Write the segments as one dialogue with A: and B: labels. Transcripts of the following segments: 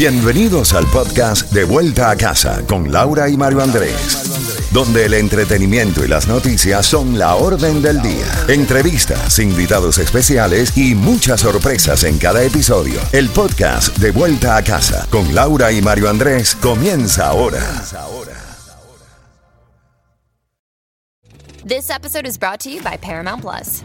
A: Bienvenidos al podcast De Vuelta a Casa con Laura y Mario Andrés, donde el entretenimiento y las noticias son la orden del día. Entrevistas, invitados especiales y muchas sorpresas en cada episodio. El podcast De Vuelta a Casa con Laura y Mario Andrés comienza ahora.
B: This episode is brought to you by Paramount Plus.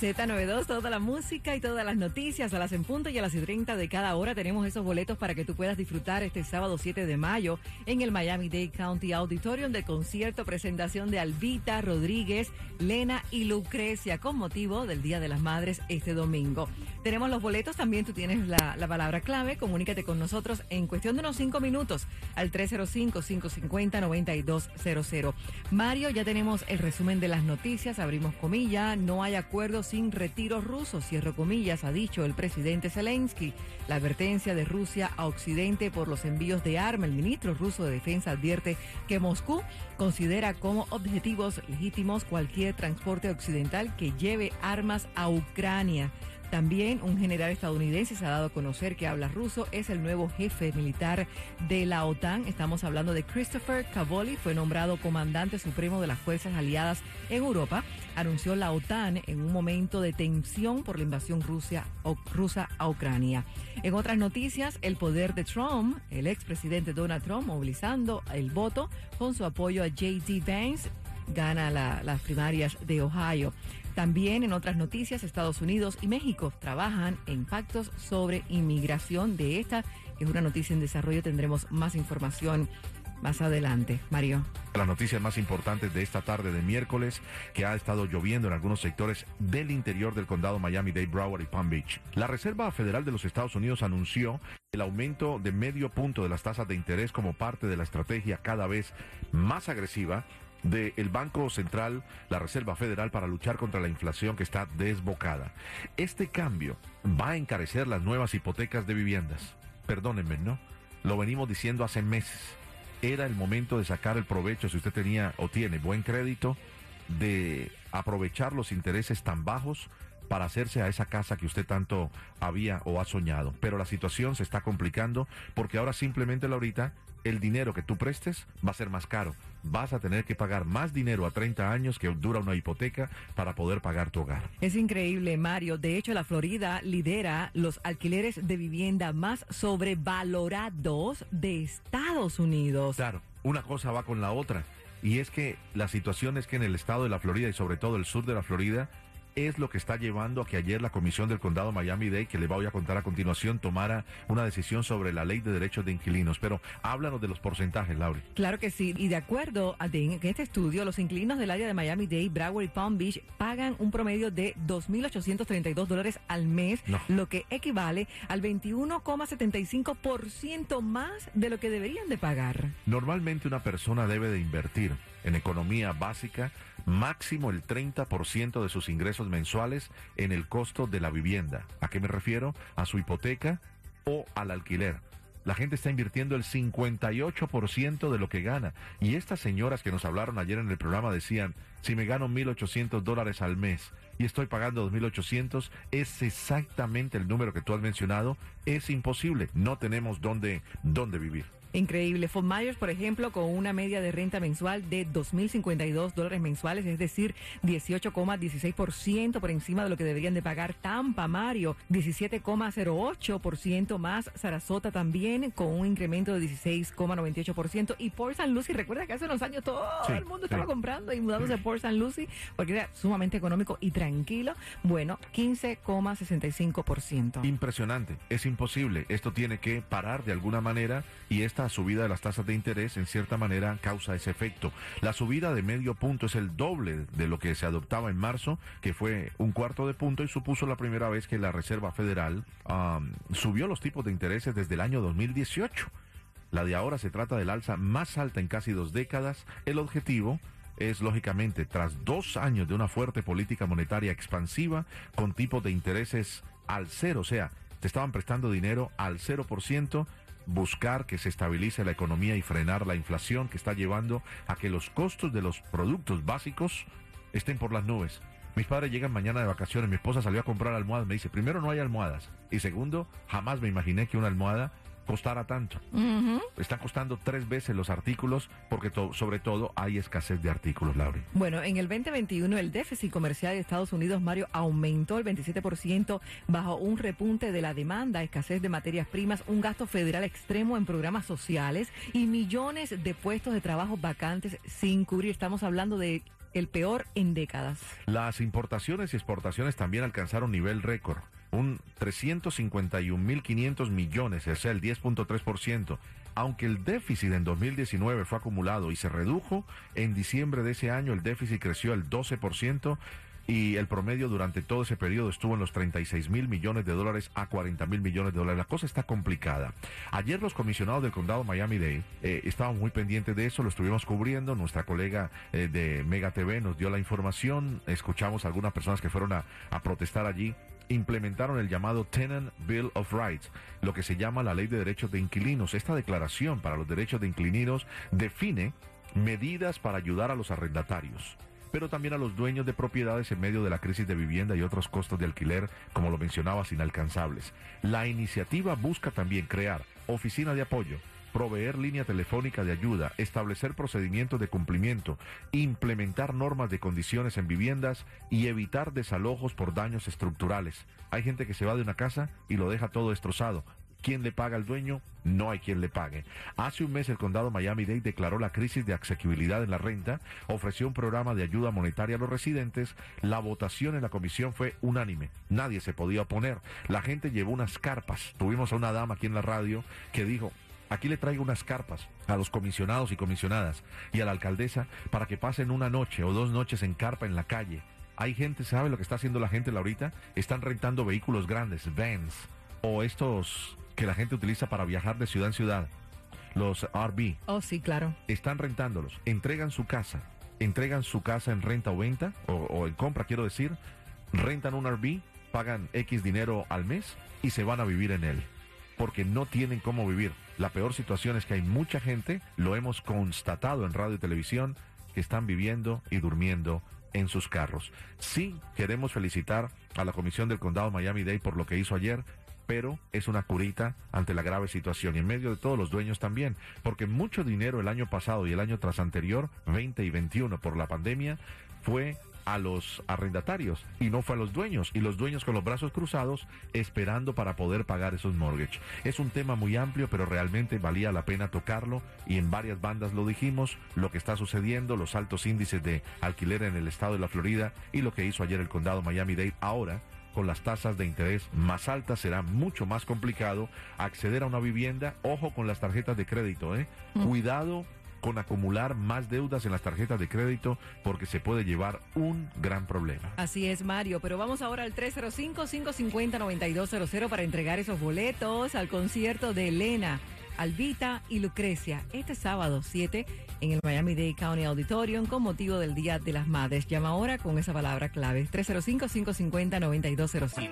C: Z92, toda la música y todas las noticias a las en punto y a las y 30 de cada hora. Tenemos esos boletos para que tú puedas disfrutar este sábado 7 de mayo en el Miami-Dade County Auditorium de concierto presentación de Albita, Rodríguez, Lena y Lucrecia con motivo del Día de las Madres este domingo. Tenemos los boletos, también tú tienes la, la palabra clave. Comunícate con nosotros en cuestión de unos 5 minutos al 305-550-9200. Mario, ya tenemos el resumen de las noticias. Abrimos comillas. No hay acuerdo sin retiro ruso. Cierro comillas, ha dicho el presidente Zelensky. La advertencia de Rusia a Occidente por los envíos de armas. El ministro ruso de Defensa advierte que Moscú considera como objetivos legítimos cualquier transporte occidental que lleve armas a Ucrania. También un general estadounidense se ha dado a conocer que habla ruso, es el nuevo jefe militar de la OTAN. Estamos hablando de Christopher Cavoli, fue nombrado comandante supremo de las fuerzas aliadas en Europa. Anunció la OTAN en un momento de tensión por la invasión Rusia, o, rusa a Ucrania. En otras noticias, el poder de Trump, el expresidente Donald Trump, movilizando el voto con su apoyo a J.D. Vance, gana la, las primarias de Ohio. También en otras noticias, Estados Unidos y México trabajan en pactos sobre inmigración. De esta, es una noticia en desarrollo, tendremos más información más adelante. Mario.
D: Las noticias más importantes de esta tarde de miércoles, que ha estado lloviendo en algunos sectores del interior del condado Miami-Dade, Broward y Palm Beach. La Reserva Federal de los Estados Unidos anunció el aumento de medio punto de las tasas de interés como parte de la estrategia cada vez más agresiva del Banco Central, la Reserva Federal, para luchar contra la inflación que está desbocada. Este cambio va a encarecer las nuevas hipotecas de viviendas. Perdónenme, ¿no? Lo venimos diciendo hace meses. Era el momento de sacar el provecho, si usted tenía o tiene buen crédito, de aprovechar los intereses tan bajos para hacerse a esa casa que usted tanto había o ha soñado. Pero la situación se está complicando porque ahora simplemente, Laurita, el dinero que tú prestes va a ser más caro. Vas a tener que pagar más dinero a 30 años que dura una hipoteca para poder pagar tu hogar.
C: Es increíble, Mario. De hecho, la Florida lidera los alquileres de vivienda más sobrevalorados de Estados Unidos.
D: Claro, una cosa va con la otra. Y es que la situación es que en el estado de la Florida y sobre todo el sur de la Florida, es lo que está llevando a que ayer la Comisión del Condado Miami-Dade, que le voy a contar a continuación, tomara una decisión sobre la ley de derechos de inquilinos. Pero háblanos de los porcentajes, Laura.
C: Claro que sí. Y de acuerdo a en este estudio, los inquilinos del área de Miami-Dade, Broward y Palm Beach pagan un promedio de 2.832 dólares al mes,
D: No.
C: lo que equivale al 21,75% más de lo que deberían de pagar.
D: Normalmente una persona debe de invertir en economía básica máximo el 30% de sus ingresos mensuales en el costo de la vivienda. ¿A qué me refiero? A su hipoteca o al alquiler. La gente está invirtiendo el 58% de lo que gana. Y estas señoras que nos hablaron ayer en el programa decían, si me gano 1.800 dólares al mes y estoy pagando 2.800, es exactamente el número que tú has mencionado. Es imposible. No tenemos dónde, dónde vivir.
C: Increíble. Fort Myers, por ejemplo, con una media de renta mensual de 2.052 dólares mensuales, es decir, 18,16% por encima de lo que deberían de pagar Tampa, Mario, 17,08% más, Sarasota también con un incremento de 16,98% y Port St. Lucie, recuerda que hace unos años todo el mundo estaba comprando y mudándose a Port St. Lucie porque era sumamente económico y tranquilo, bueno, 15,65%.
D: Impresionante, es imposible, esto tiene que parar de alguna manera y esta subida de las tasas de interés en cierta manera causa ese efecto. La subida de medio punto es el doble de lo que se adoptaba en marzo, que fue un cuarto de punto y supuso la primera vez que la Reserva Federal subió los tipos de intereses desde el año 2018. La de ahora se trata del alza más alta en casi dos décadas. El objetivo es lógicamente tras dos años de una fuerte política monetaria expansiva con tipos de intereses al cero, o sea, te estaban prestando dinero al 0%, buscar que se estabilice la economía y frenar la inflación que está llevando a que los costos de los productos básicos estén por las nubes. Mis padres llegan mañana de vacaciones, mi esposa salió a comprar almohadas, me dice, primero no hay almohadas y segundo, jamás me imaginé que una almohada costara tanto. Están costando tres veces los artículos porque sobre todo hay escasez de artículos, Laura.
C: Bueno, en el 2021 el déficit comercial de Estados Unidos, Mario, aumentó el 27% bajo un repunte de la demanda, escasez de materias primas, un gasto federal extremo en programas sociales y millones de puestos de trabajo vacantes sin cubrir. Estamos hablando de el peor en décadas.
D: Las importaciones y exportaciones también alcanzaron nivel récord un 351.500 millones, o sea, el 10.3%. Aunque el déficit en 2019 fue acumulado y se redujo, en diciembre de ese año el déficit creció el 12% y el promedio durante todo ese periodo estuvo en los 36 mil millones de dólares a 40 mil millones de dólares. La cosa está complicada. Ayer los comisionados del condado Miami-Dade eh, estaban muy pendientes de eso, lo estuvimos cubriendo. Nuestra colega eh, de Mega TV nos dio la información. Escuchamos a algunas personas que fueron a protestar allí implementaron el llamado Tenant Bill of Rights, lo que se llama la Ley de Derechos de Inquilinos. Esta declaración para los derechos de inquilinos define medidas para ayudar a los arrendatarios pero también a los dueños de propiedades en medio de la crisis de vivienda y otros costos de alquiler, como lo mencionabas, inalcanzables. La iniciativa busca también crear oficina de apoyo, proveer línea telefónica de ayuda, establecer procedimientos de cumplimiento, implementar normas de condiciones en viviendas y evitar desalojos por daños estructurales. Hay gente que se va de una casa y lo deja todo destrozado. ¿Quién le paga al dueño? No hay quien le pague. Hace un mes el condado Miami-Dade declaró la crisis de asequibilidad en la renta, ofreció un programa de ayuda monetaria a los residentes, la votación en la comisión fue unánime, nadie se podía oponer, la gente llevó unas carpas, tuvimos a una dama aquí en la radio que dijo, Aquí le traigo unas carpas a los comisionados y comisionadas y a la alcaldesa para que pasen una noche o dos noches en carpa en la calle. Hay gente, ¿sabe lo que está haciendo la gente ahorita? Están rentando vehículos grandes, vans, o estos que la gente utiliza para viajar de ciudad en ciudad, los RV.
C: Oh, sí, claro.
D: Están rentándolos, entregan su casa, entregan su casa en renta o venta, o, o en compra, quiero decir, rentan un RV, pagan X dinero al mes y se van a vivir en él porque no tienen cómo vivir. La peor situación es que hay mucha gente, lo hemos constatado en radio y televisión, que están viviendo y durmiendo en sus carros. Sí, queremos felicitar a la Comisión del Condado Miami-Dade por lo que hizo ayer, pero es una curita ante la grave situación y en medio de todos los dueños también, porque mucho dinero el año pasado y el año tras anterior, 20 y 21 por la pandemia, fue a los arrendatarios y no fue a los dueños y los dueños con los brazos cruzados esperando para poder pagar esos mortgage. Es un tema muy amplio, pero realmente valía la pena tocarlo y en varias bandas lo dijimos, lo que está sucediendo, los altos índices de alquiler en el estado de la Florida y lo que hizo ayer el condado Miami-Dade ahora con las tasas de interés más altas será mucho más complicado acceder a una vivienda. Ojo con las tarjetas de crédito, ¿eh? Mm. Cuidado con acumular más deudas en las tarjetas de crédito porque se puede llevar un gran problema.
C: Así es, Mario, pero vamos ahora al 305-550-9200 para entregar esos boletos al concierto de Elena. Albita y Lucrecia, este sábado 7 en el Miami Dade County Auditorium con motivo del Día de las Madres. Llama ahora con esa palabra clave, 305-550-9200.